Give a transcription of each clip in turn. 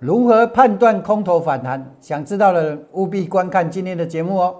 如何判断空头反弹？想知道的人务必观看今天的节目哦。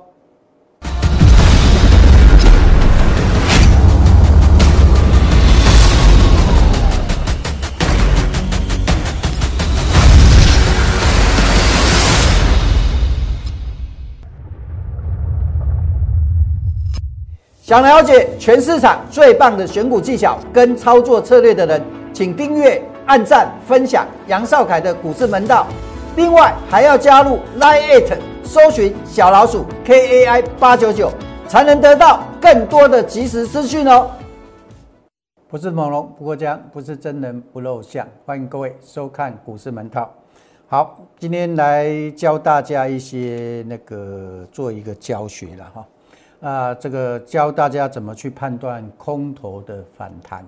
想了解全市场最棒的选股技巧跟操作策略的人，请订阅、按赞、分享杨少凯的股市门道。另外还要加入 Line It，搜寻小老鼠 KAI 八九九，才能得到更多的及时资讯哦。不是猛龙不过江，不是真人不露相。欢迎各位收看股市门道。好，今天来教大家一些那个做一个教学了哈。啊，这个教大家怎么去判断空头的反弹。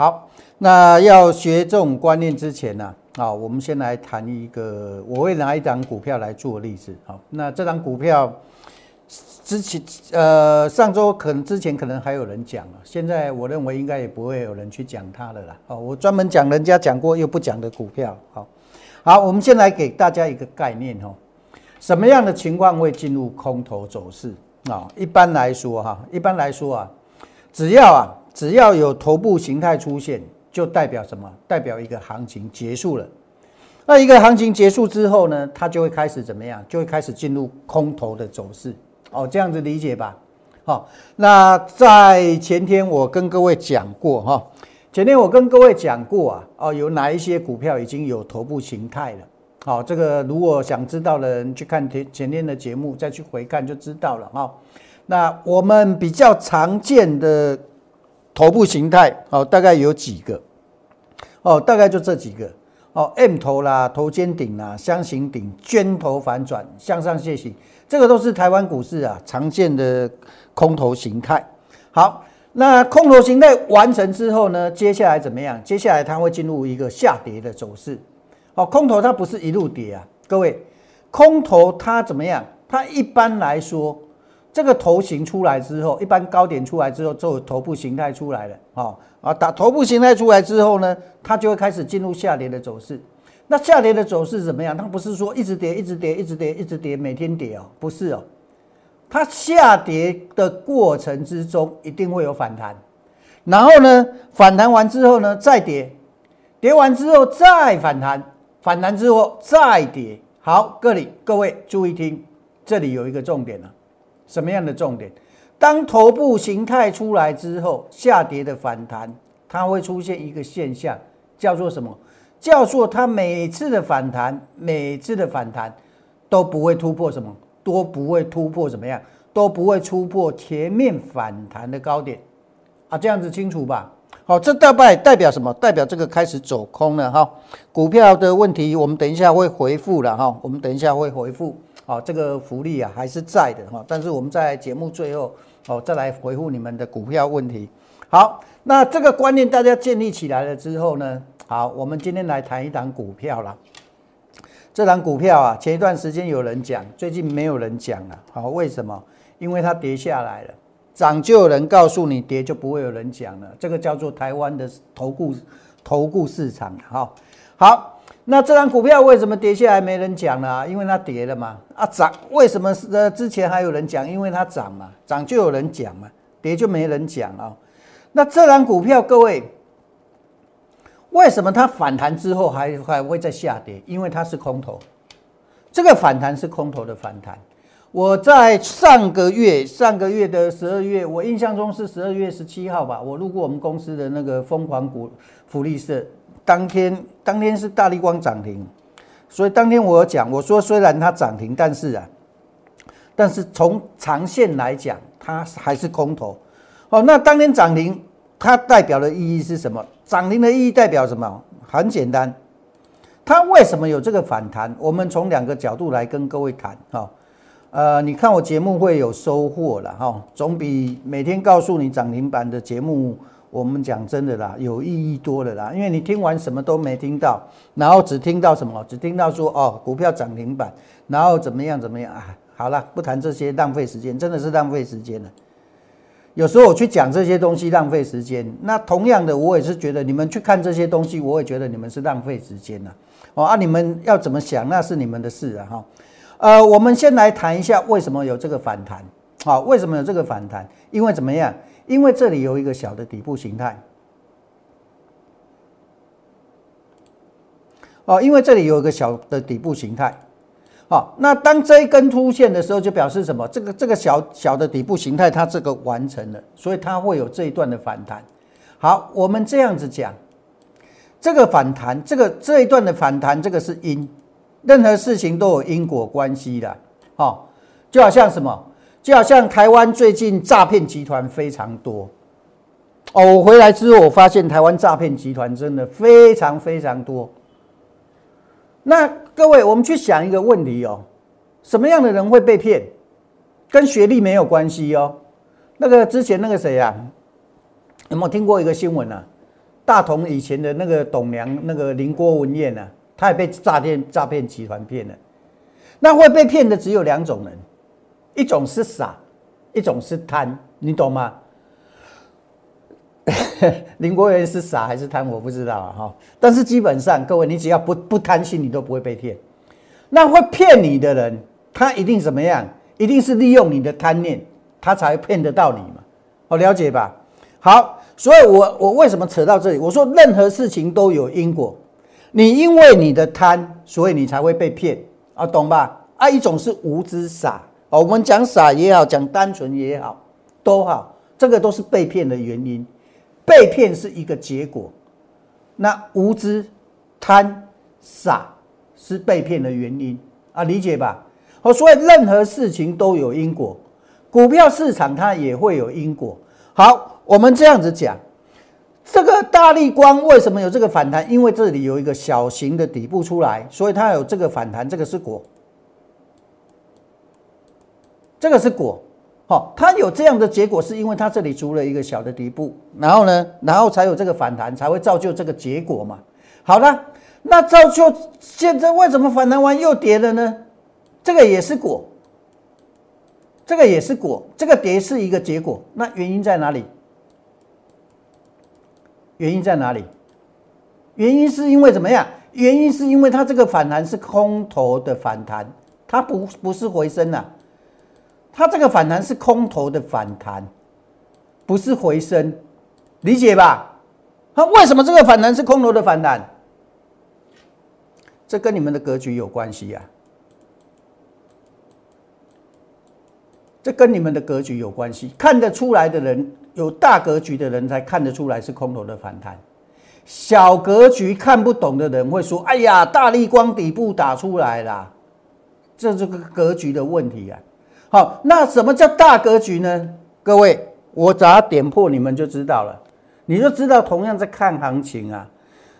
好，那要学这种观念之前呢，啊，我们先来谈一个，我会拿一档股票来做例子。好，那这张股票之前，呃，上周可能之前可能还有人讲了，现在我认为应该也不会有人去讲它了啦。哦，我专门讲人家讲过又不讲的股票。好，好，我们先来给大家一个概念哦，什么样的情况会进入空头走势？啊，一般来说哈，一般来说啊，只要啊，只要有头部形态出现，就代表什么？代表一个行情结束了。那一个行情结束之后呢，它就会开始怎么样？就会开始进入空头的走势。哦，这样子理解吧。好，那在前天我跟各位讲过哈，前天我跟各位讲过啊，哦，有哪一些股票已经有头部形态了？好，这个如果想知道的人去看前前天的节目，再去回看就知道了哈。那我们比较常见的头部形态，哦，大概有几个，哦，大概就这几个，哦，M 头啦，头肩顶啦，箱型顶，尖头反转，向上楔形，这个都是台湾股市啊常见的空头形态。好，那空头形态完成之后呢，接下来怎么样？接下来它会进入一个下跌的走势。哦，空头它不是一路跌啊，各位，空头它怎么样？它一般来说，这个头型出来之后，一般高点出来之后，就有头部形态出来了。啊，啊，打头部形态出来之后呢，它就会开始进入下跌的走势。那下跌的走势怎么样？它不是说一直跌，一直跌，一直跌，一直跌，每天跌哦，不是哦。它下跌的过程之中，一定会有反弹，然后呢，反弹完之后呢，再跌，跌完之后再反弹。反弹之后再跌，好，各里各位注意听，这里有一个重点了，什么样的重点？当头部形态出来之后，下跌的反弹，它会出现一个现象，叫做什么？叫做它每次的反弹，每次的反弹都不会突破什么？都不会突破怎么样？都不会突破前面反弹的高点啊，这样子清楚吧？好，这大概代表什么？代表这个开始走空了哈。股票的问题，我们等一下会回复了哈。我们等一下会回复。好，这个福利啊还是在的哈。但是我们在节目最后哦再来回复你们的股票问题。好，那这个观念大家建立起来了之后呢，好，我们今天来谈一档股票了。这档股票啊，前一段时间有人讲，最近没有人讲了。好，为什么？因为它跌下来了。涨就有人告诉你，跌就不会有人讲了。这个叫做台湾的投顾投顾市场哈。好，那这张股票为什么跌下来没人讲了？因为它跌了嘛。啊，涨为什么呃之前还有人讲？因为它涨嘛，涨就有人讲嘛，跌就没人讲啊。那这张股票各位，为什么它反弹之后还还会再下跌？因为它是空头，这个反弹是空头的反弹。我在上个月，上个月的十二月，我印象中是十二月十七号吧。我路过我们公司的那个疯狂股福利社，当天当天是大力光涨停，所以当天我讲，我说虽然它涨停，但是啊，但是从长线来讲，它还是空头。哦，那当天涨停，它代表的意义是什么？涨停的意义代表什么？很简单，它为什么有这个反弹？我们从两个角度来跟各位谈哈。呃，你看我节目会有收获了哈，总比每天告诉你涨停板的节目，我们讲真的啦，有意义多了啦。因为你听完什么都没听到，然后只听到什么，只听到说哦，股票涨停板，然后怎么样怎么样啊？好了，不谈这些，浪费时间，真的是浪费时间了。有时候我去讲这些东西浪费时间，那同样的，我也是觉得你们去看这些东西，我也觉得你们是浪费时间了。哦啊，你们要怎么想那是你们的事啊哈。呃，我们先来谈一下为什么有这个反弹。好，为什么有这个反弹？因为怎么样？因为这里有一个小的底部形态。哦，因为这里有一个小的底部形态。好，那当这一根出现的时候，就表示什么？这个这个小小的底部形态它这个完成了，所以它会有这一段的反弹。好，我们这样子讲，这个反弹，这个这一段的反弹，这个是因，任何事情都有因果关系的。好，就好像什么？就好像台湾最近诈骗集团非常多。哦，我回来之后，我发现台湾诈骗集团真的非常非常多。那各位，我们去想一个问题哦，什么样的人会被骗？跟学历没有关系哦。那个之前那个谁啊，有没有听过一个新闻啊？大同以前的那个董娘，那个林郭文燕啊，他也被诈骗诈骗集团骗了。那会被骗的只有两种人，一种是傻，一种是贪，你懂吗？林国元是傻还是贪？我不知道啊哈。但是基本上，各位，你只要不不贪心，你都不会被骗。那会骗你的人，他一定怎么样？一定是利用你的贪念，他才骗得到你嘛。好，了解吧？好，所以我我为什么扯到这里？我说任何事情都有因果。你因为你的贪，所以你才会被骗啊，懂吧？啊，一种是无知傻，哦，我们讲傻也好，讲单纯也好，都好，这个都是被骗的原因。被骗是一个结果，那无知、贪、傻是被骗的原因啊，理解吧？好，所以任何事情都有因果，股票市场它也会有因果。好，我们这样子讲，这个大力光为什么有这个反弹？因为这里有一个小型的底部出来，所以它有这个反弹，这个是果，这个是果。好，它有这样的结果，是因为它这里出了一个小的底部，然后呢，然后才有这个反弹，才会造就这个结果嘛。好了，那造就现在为什么反弹完又跌了呢？这个也是果，这个也是果，这个跌是一个结果，那原因在哪里？原因在哪里？原因是因为怎么样？原因是因为它这个反弹是空头的反弹，它不不是回升呐。它这个反弹是空头的反弹，不是回升，理解吧？它为什么这个反弹是空头的反弹？这跟你们的格局有关系呀。这跟你们的格局有关系，看得出来的人，有大格局的人才看得出来是空头的反弹。小格局看不懂的人会说：“哎呀，大力光底部打出来了。”这这个格局的问题啊。好，那什么叫大格局呢？各位，我只要点破，你们就知道了。你就知道，同样在看行情啊，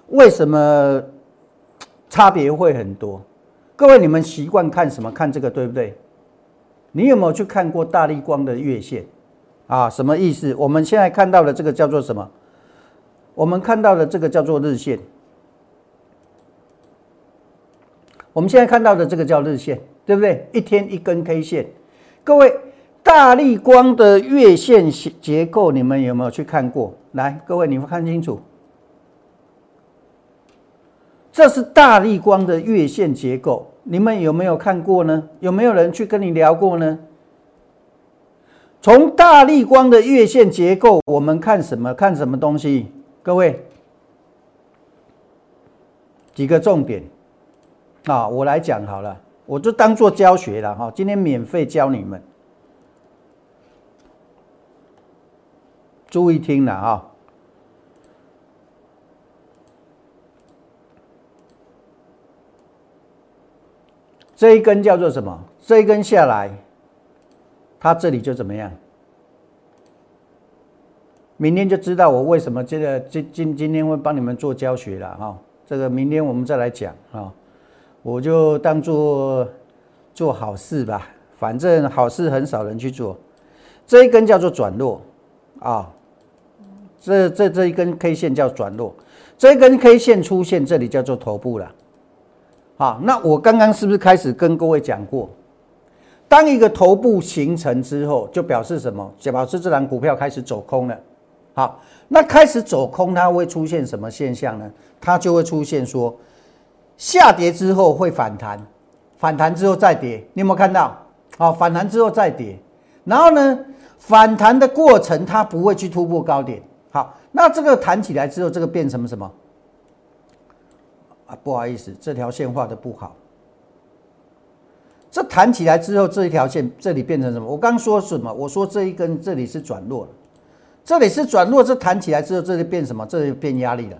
为什么差别会很多？各位，你们习惯看什么？看这个对不对？你有没有去看过大力光的月线啊？什么意思？我们现在看到的这个叫做什么？我们看到的这个叫做日线。我们现在看到的这个叫日线，对不对？一天一根 K 线。各位，大力光的月线结构，你们有没有去看过？来，各位，你们看清楚，这是大力光的月线结构，你们有没有看过呢？有没有人去跟你聊过呢？从大力光的月线结构，我们看什么？看什么东西？各位，几个重点啊，我来讲好了。我就当做教学了哈，今天免费教你们，注意听了哈。这一根叫做什么？这一根下来，它这里就怎么样？明天就知道我为什么这个今今今天会帮你们做教学了哈。这个明天我们再来讲啊。我就当做做好事吧，反正好事很少人去做。这一根叫做转弱啊，这这这一根 K 线叫转弱，这一根 K 线出现这里叫做头部了。好，那我刚刚是不是开始跟各位讲过，当一个头部形成之后，就表示什么？就表示这档股票开始走空了。好，那开始走空，它会出现什么现象呢？它就会出现说。下跌之后会反弹，反弹之后再跌，你有没有看到？好，反弹之后再跌，然后呢，反弹的过程它不会去突破高点。好，那这个弹起来之后，这个变成什么？啊，不好意思，这条线画的不好。这弹起来之后，这一条线这里变成什么？我刚说什么？我说这一根这里是转弱了，这里是转弱，这弹起来之后，这里变什么？这里变压力了，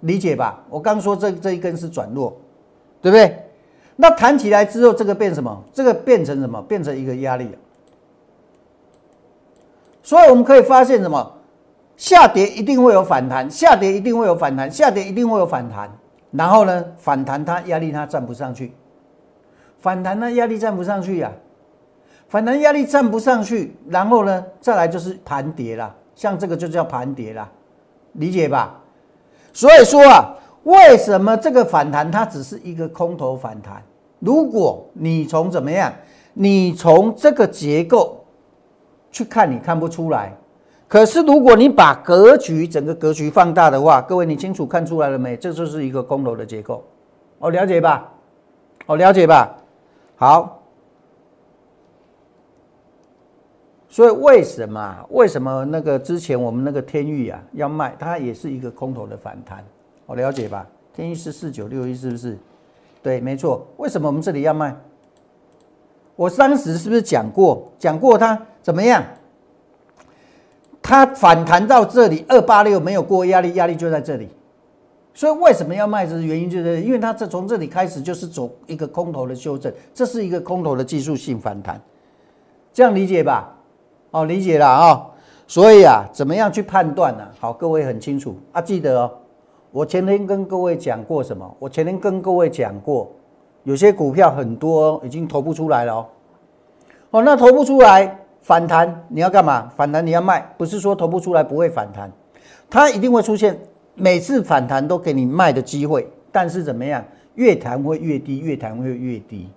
理解吧？我刚说这这一根是转弱，对不对？那弹起来之后，这个变什么？这个变成什么？变成一个压力。所以我们可以发现什么？下跌一定会有反弹，下跌一定会有反弹，下跌一定会有反弹。然后呢，反弹它压力它站不上去，反弹呢压力站不上去呀，反弹压力站不上去，然后呢再来就是盘跌啦，像这个就叫盘跌啦，理解吧？所以说啊，为什么这个反弹它只是一个空头反弹？如果你从怎么样，你从这个结构去看，你看不出来。可是，如果你把格局整个格局放大的话，各位你清楚看出来了没？这就是一个空头的结构，哦，了解吧？哦，了解吧？好，所以为什么？为什么那个之前我们那个天域啊要卖，它也是一个空头的反弹，我，了解吧？天域是四九六一，是不是？对，没错。为什么我们这里要卖？我当时是不是讲过？讲过它怎么样？它反弹到这里，二八六没有过压力，压力就在这里，所以为什么要卖？这原因就是，因为它这从这里开始就是走一个空头的修正，这是一个空头的技术性反弹，这样理解吧？哦，理解了啊。所以啊，怎么样去判断呢？好，各位很清楚啊，记得哦。我前天跟各位讲过什么？我前天跟各位讲过，有些股票很多已经投不出来了哦。哦，那投不出来。反弹你要干嘛？反弹你要卖，不是说投不出来不会反弹，它一定会出现。每次反弹都给你卖的机会，但是怎么样？越弹会越低，越弹会越低，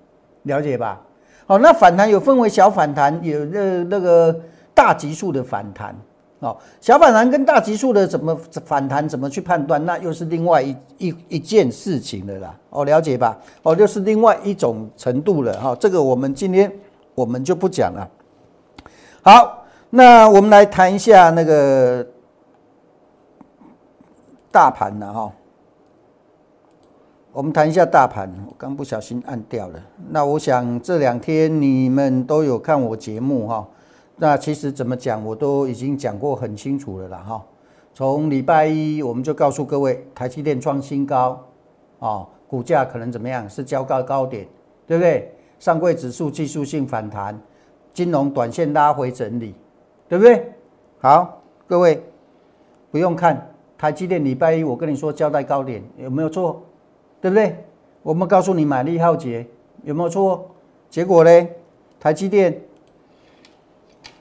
了解吧？好，那反弹有分为小反弹，有那那个大级数的反弹。哦，小反弹跟大级数的怎么反弹，怎么去判断？那又是另外一一一件事情了啦。哦，了解吧？哦，就是另外一种程度了。哈，这个我们今天我们就不讲了。好，那我们来谈一下那个大盘了哈。我们谈一下大盘，我刚不小心按掉了。那我想这两天你们都有看我节目哈。那其实怎么讲，我都已经讲过很清楚了啦哈。从礼拜一我们就告诉各位，台积电创新高啊，股价可能怎么样？是交高高点，对不对？上柜指数技术性反弹。金融短线拉回整理，对不对？好，各位不用看台积电礼拜一，我跟你说交代高点有没有错？对不对？我们告诉你买力浩杰有没有错？结果呢？台积电，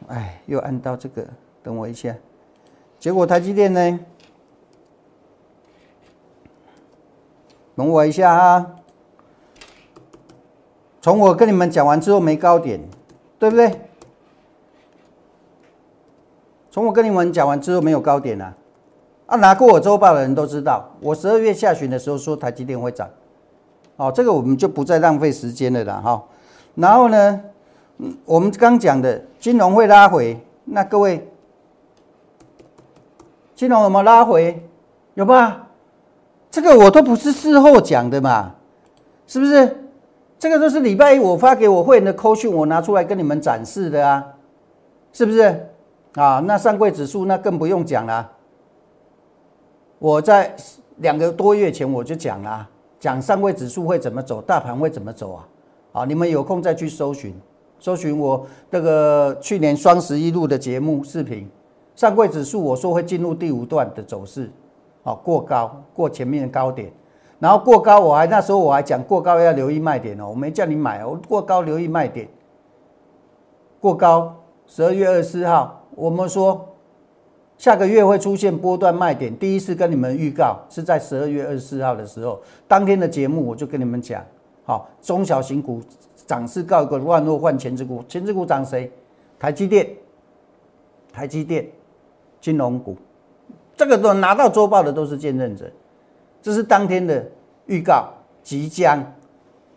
哎，又按到这个，等我一下。结果台积电呢？等我一下啊！从我跟你们讲完之后没高点。对不对？从我跟你们讲完之后没有高点啊！啊，拿过我周报的人都知道，我十二月下旬的时候说台积电会涨，哦，这个我们就不再浪费时间了啦，哈。然后呢，我们刚讲的金融会拉回，那各位，金融有没有拉回？有吧？这个我都不是事后讲的嘛，是不是？这个都是礼拜一我发给我会员的扣讯，我拿出来跟你们展示的啊，是不是？啊，那上柜指数那更不用讲了。我在两个多月前我就讲了，讲上位指数会怎么走，大盘会怎么走啊？啊，你们有空再去搜寻，搜寻我这个去年双十一录的节目视频，上柜指数我说会进入第五段的走势，啊，过高过前面的高点。然后过高，我还那时候我还讲过高要留意卖点哦，我没叫你买哦，过高留意卖点。过高，十二月二十四号，我们说下个月会出现波段卖点，第一次跟你们预告是在十二月二十四号的时候，当天的节目我就跟你们讲，好，中小型股涨势告一个万落换前置股，前置股涨谁？台积电，台积电，金融股，这个都拿到周报的都是见证者。这是当天的预告，即将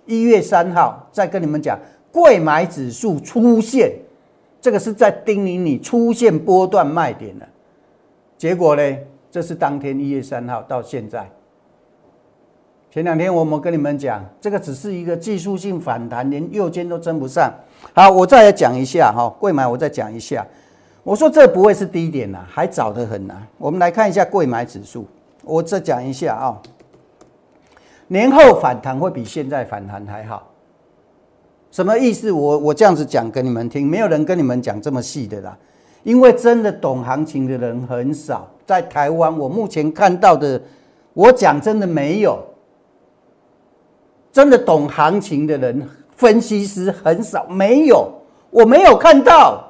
一月三号再跟你们讲，贵买指数出现，这个是在叮咛你出现波段卖点了。结果呢，这是当天一月三号到现在。前两天我们跟你们讲，这个只是一个技术性反弹，连右肩都争不上。好，我再来讲一下哈，贵买我再讲一下。我说这不会是低点呐，还早得很呐。我们来看一下贵买指数，我再讲一下啊。年后反弹会比现在反弹还好，什么意思？我我这样子讲给你们听，没有人跟你们讲这么细的啦，因为真的懂行情的人很少，在台湾我目前看到的，我讲真的没有。真的懂行情的人，分析师很少，没有，我没有看到。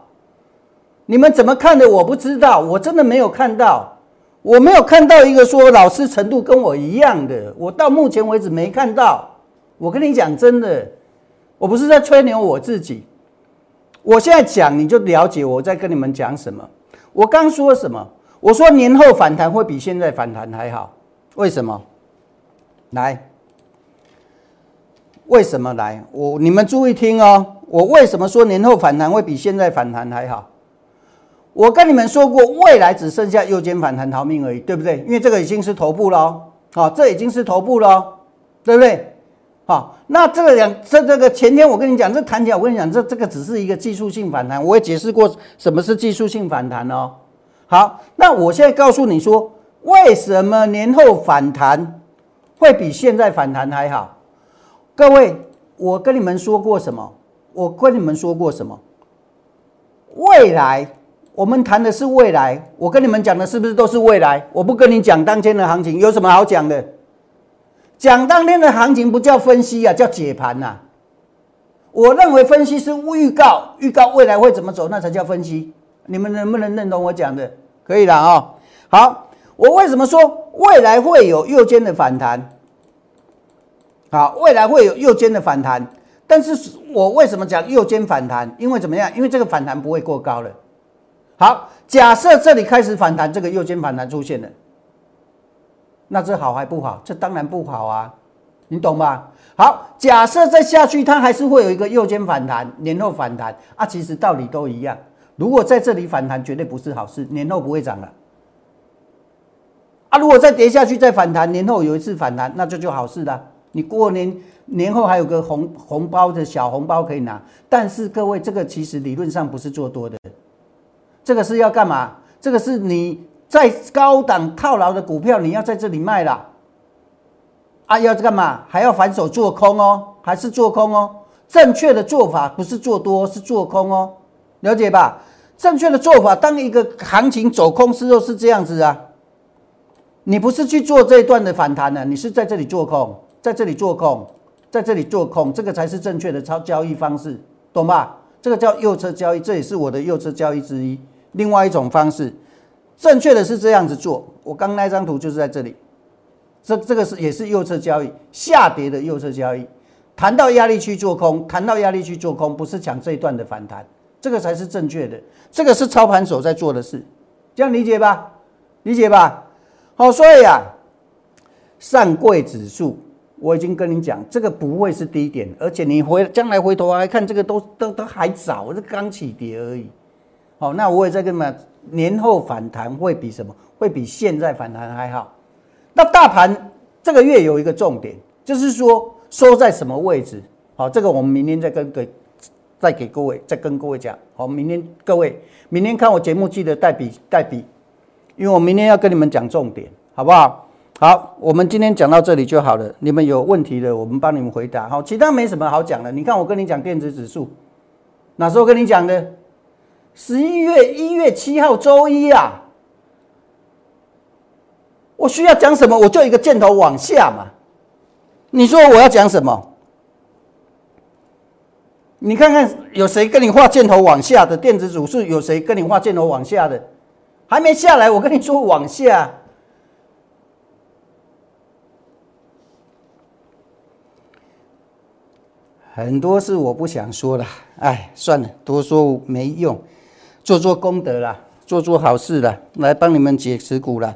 你们怎么看的？我不知道，我真的没有看到，我没有看到一个说老师程度跟我一样的，我到目前为止没看到。我跟你讲真的，我不是在吹牛我自己，我现在讲你就了解我在跟你们讲什么。我刚说什么？我说年后反弹会比现在反弹还好，为什么？来。为什么来？我你们注意听哦。我为什么说年后反弹会比现在反弹还好？我跟你们说过，未来只剩下右肩反弹逃命而已，对不对？因为这个已经是头部了，好，这已经是头部了，对不对？好，那这个两这这个前天我跟你讲，这弹起来，我跟你讲，这这个只是一个技术性反弹，我也解释过什么是技术性反弹哦。好，那我现在告诉你说，为什么年后反弹会比现在反弹还好？各位，我跟你们说过什么？我跟你们说过什么？未来，我们谈的是未来。我跟你们讲的是不是都是未来？我不跟你讲当天的行情，有什么好讲的？讲当天的行情不叫分析啊，叫解盘呐。我认为分析是预告，预告未来会怎么走，那才叫分析。你们能不能认同我讲的？可以了啊。好，我为什么说未来会有右肩的反弹？好，未来会有右肩的反弹，但是我为什么讲右肩反弹？因为怎么样？因为这个反弹不会过高了。好，假设这里开始反弹，这个右肩反弹出现了，那这好还不好？这当然不好啊，你懂吧？好，假设再下去，它还是会有一个右肩反弹，年后反弹啊，其实道理都一样。如果在这里反弹，绝对不是好事，年后不会涨了。啊，如果再跌下去再反弹，年后有一次反弹，那这就好事了。你过年年后还有个红红包的小红包可以拿，但是各位，这个其实理论上不是做多的，这个是要干嘛？这个是你在高档套牢的股票，你要在这里卖了，啊，要干嘛？还要反手做空哦，还是做空哦？正确的做法不是做多，是做空哦，了解吧？正确的做法，当一个行情走空时候是这样子啊，你不是去做这一段的反弹呢，你是在这里做空。在这里做空，在这里做空，这个才是正确的操交易方式，懂吧？这个叫右侧交易，这也是我的右侧交易之一。另外一种方式，正确的是这样子做。我刚那张图就是在这里，这这个是也是右侧交易，下跌的右侧交易。谈到压力区做空，谈到压力区做空，不是讲这一段的反弹，这个才是正确的。这个是操盘手在做的事，这样理解吧？理解吧？好，所以啊，上柜指数。我已经跟你讲，这个不会是低点，而且你回将来回头来看，这个都都都还早，这刚起跌而已。好，那我也在跟你们，年后反弹会比什么？会比现在反弹还好。那大盘这个月有一个重点，就是说收在什么位置？好，这个我们明天再跟给再给各位再跟各位讲。好，明天各位明天看我节目记得带笔带笔，因为我明天要跟你们讲重点，好不好？好，我们今天讲到这里就好了。你们有问题的，我们帮你们回答。好，其他没什么好讲的。你看，我跟你讲电子指数，哪时候跟你讲的？十一月一月七号周一啊。我需要讲什么？我就一个箭头往下嘛。你说我要讲什么？你看看有谁跟你画箭头往下的电子指数？有谁跟你画箭头往下的？还没下来，我跟你说往下。很多事我不想说了，哎，算了，多说没用，做做功德啦，做做好事啦，来帮你们解持股啦。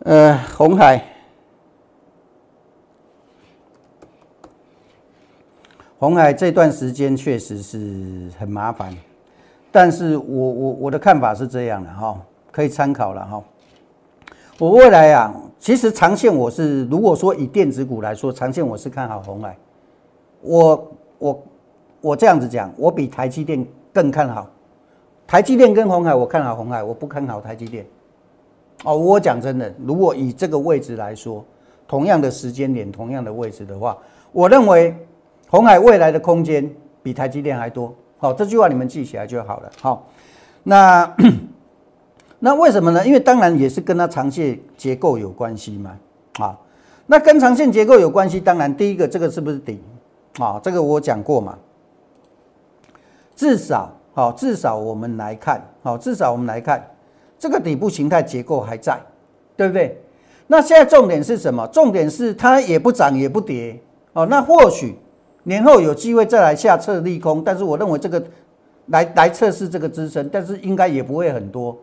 呃，红海，红海这段时间确实是很麻烦，但是我我我的看法是这样的哈，可以参考了哈。我未来啊，其实长线我是如果说以电子股来说，长线我是看好红海。我我我这样子讲，我比台积电更看好。台积电跟红海，我看好红海，我不看好台积电。哦，我讲真的，如果以这个位置来说，同样的时间点，同样的位置的话，我认为。红海未来的空间比台积电还多，好，这句话你们记起来就好了。好，那 那为什么呢？因为当然也是跟它长线结构有关系嘛。啊，那跟长线结构有关系，当然第一个这个是不是底？啊，这个我讲过嘛。至少，好，至少我们来看，好，至少我们来看，这个底部形态结构还在，对不对？那现在重点是什么？重点是它也不涨也不跌，哦，那或许。年后有机会再来下测利空，但是我认为这个来来测试这个支撑，但是应该也不会很多。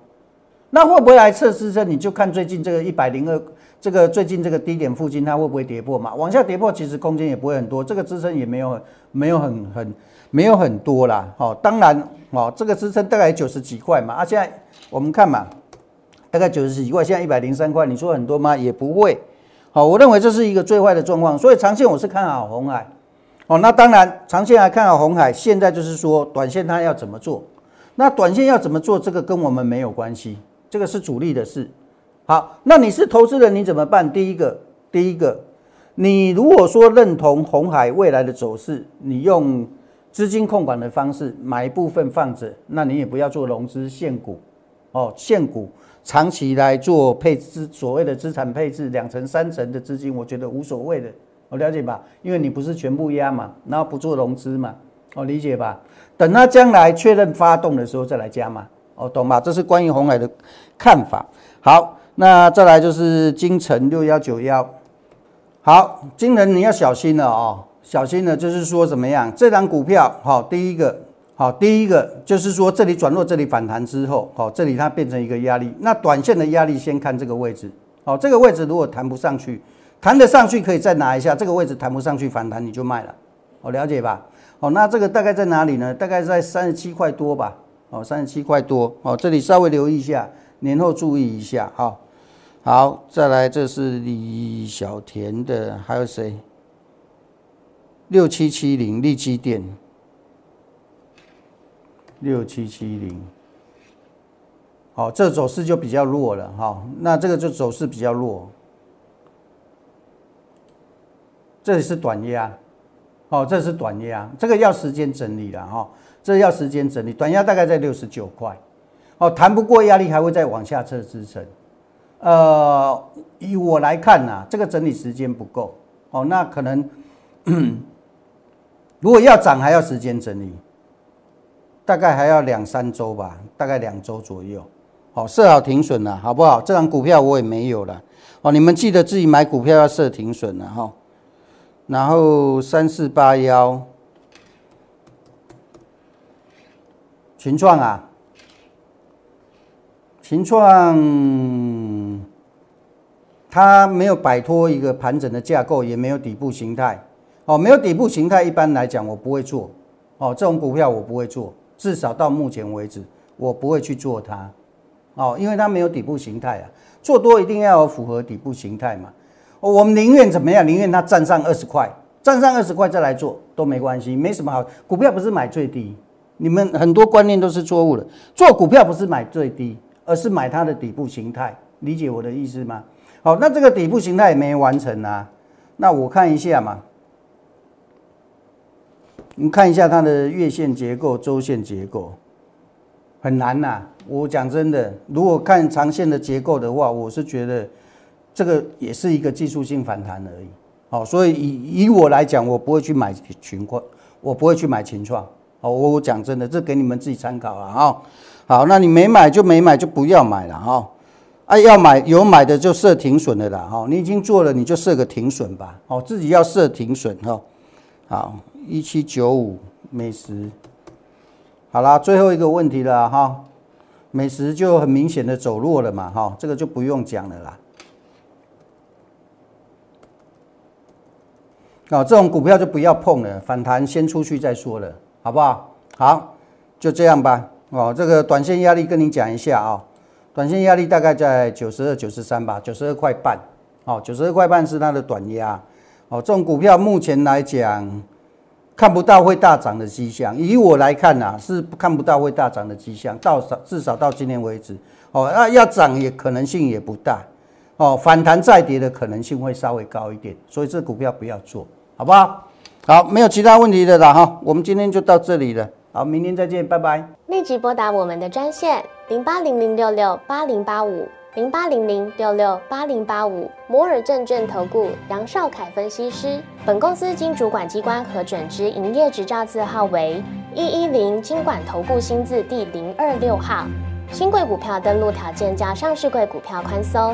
那会不会来测试？这你就看最近这个一百零二，这个最近这个低点附近它会不会跌破嘛？往下跌破其实空间也不会很多，这个支撑也没有没有很很没有很多啦。哦，当然哦，这个支撑大概九十几块嘛。啊，现在我们看嘛，大概九十几块，现在一百零三块，你说很多吗？也不会。好，我认为这是一个最坏的状况，所以长线我是看好红海。哦，那当然，长线来看好红海。现在就是说，短线它要怎么做？那短线要怎么做？这个跟我们没有关系，这个是主力的事。好，那你是投资人，你怎么办？第一个，第一个，你如果说认同红海未来的走势，你用资金控管的方式买一部分放着，那你也不要做融资现股。哦，现股长期来做配置，所谓的资产配置，两成三成的资金，我觉得无所谓的。我了解吧，因为你不是全部压嘛，然后不做融资嘛，我理解吧。等它将来确认发动的时候再来加嘛，哦，懂吧？这是关于红海的看法。好，那再来就是金城六幺九幺。好，金人你要小心了哦，小心了，就是说怎么样？这张股票，好，第一个，好，第一个就是说这里转弱，这里反弹之后，好，这里它变成一个压力。那短线的压力先看这个位置，好，这个位置如果弹不上去。弹得上去可以再拿一下，这个位置弹不上去反弹你就卖了，我了解吧？哦，那这个大概在哪里呢？大概在三十七块多吧。哦，三十七块多。哦，这里稍微留意一下，年后注意一下。好，好，再来，这是李小田的，还有谁？六七七零利基电，六七七零。好，这走势就比较弱了哈。那这个就走势比较弱。这里是短压，哦，这是短压，这个要时间整理了哈，这要时间整理。短压大概在六十九块，哦，谈不过压力还会再往下测支撑。呃，以我来看呐，这个整理时间不够，哦，那可能 如果要涨还要时间整理，大概还要两三周吧，大概两周左右。好，设好停损了，好不好？这张股票我也没有了，哦，你们记得自己买股票要设停损了哈。然后三四八幺，群创啊，群创，它没有摆脱一个盘整的架构，也没有底部形态。哦，没有底部形态，一般来讲我不会做。哦，这种股票我不会做，至少到目前为止，我不会去做它。哦，因为它没有底部形态啊，做多一定要符合底部形态嘛。我们宁愿怎么样？宁愿它站上二十块，站上二十块再来做都没关系，没什么好。股票不是买最低，你们很多观念都是错误的。做股票不是买最低，而是买它的底部形态。理解我的意思吗？好，那这个底部形态也没完成啊。那我看一下嘛，你看一下它的月线结构、周线结构，很难呐。我讲真的，如果看长线的结构的话，我是觉得。这个也是一个技术性反弹而已，好，所以以以我来讲，我不会去买群创，我不会去买群创，哦，我我讲真的，这给你们自己参考了哈。好，那你没买就没买，就不要买了哈。啊，要买有买的就设停损的啦，哈，你已经做了，你就设个停损吧，哦，自己要设停损哈。好，一七九五美食，好啦，最后一个问题了哈，美食就很明显的走弱了嘛，哈，这个就不用讲了啦。哦，这种股票就不要碰了，反弹先出去再说了，好不好？好，就这样吧。哦，这个短线压力跟你讲一下啊，短线压力大概在九十二、九十三吧，九十二块半。哦，九十二块半是它的短压。哦，这种股票目前来讲看不到会大涨的迹象。以我来看呐，是看不到会大涨的迹象，到少至少到今天为止。哦，那要涨也可能性也不大。哦，反弹再跌的可能性会稍微高一点，所以这股票不要做，好不好？好，没有其他问题的了哈，我们今天就到这里了。好，明天再见，拜拜。立即拨打我们的专线零八零零六六八零八五零八零零六六八零八五摩尔证券投顾杨少凯分析师。本公司经主管机关核准之营业执照字号为一一零金管投顾新字第零二六号。新贵股票登录条件较上市贵股票宽松，